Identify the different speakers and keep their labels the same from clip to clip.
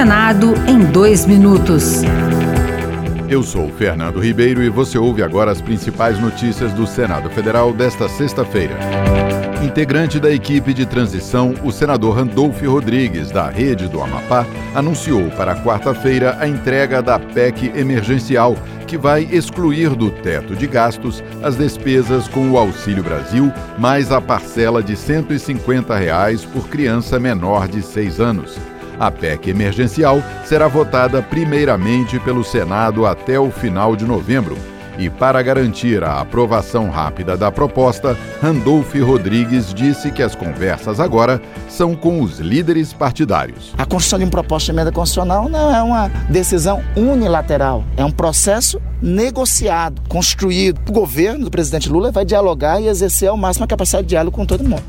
Speaker 1: Senado em dois minutos.
Speaker 2: Eu sou Fernando Ribeiro e você ouve agora as principais notícias do Senado Federal desta sexta-feira. Integrante da equipe de transição, o senador Randolfo Rodrigues, da Rede do Amapá, anunciou para quarta-feira a entrega da PEC emergencial, que vai excluir do teto de gastos as despesas com o Auxílio Brasil, mais a parcela de 150 reais por criança menor de seis anos. A PEC emergencial será votada primeiramente pelo Senado até o final de novembro. E para garantir a aprovação rápida da proposta, Randolph Rodrigues disse que as conversas agora são com os líderes partidários.
Speaker 3: A construção de uma proposta de emenda constitucional não é uma decisão unilateral, é um processo negociado, construído. O governo do presidente Lula vai dialogar e exercer ao máximo a capacidade de diálogo com todo mundo.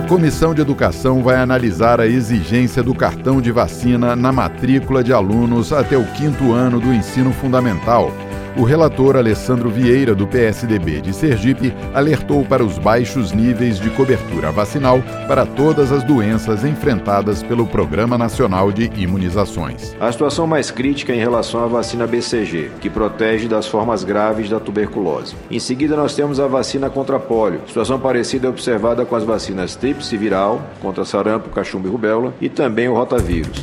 Speaker 2: A Comissão de Educação vai analisar a exigência do cartão de vacina na matrícula de alunos até o quinto ano do ensino fundamental o relator Alessandro Vieira, do PSDB de Sergipe, alertou para os baixos níveis de cobertura vacinal para todas as doenças enfrentadas pelo Programa Nacional de Imunizações.
Speaker 4: A situação mais crítica é em relação à vacina BCG, que protege das formas graves da tuberculose. Em seguida, nós temos a vacina contra pólio. Situação parecida é observada com as vacinas tríplice viral, contra sarampo, cachumba e rubéola, e também o rotavírus.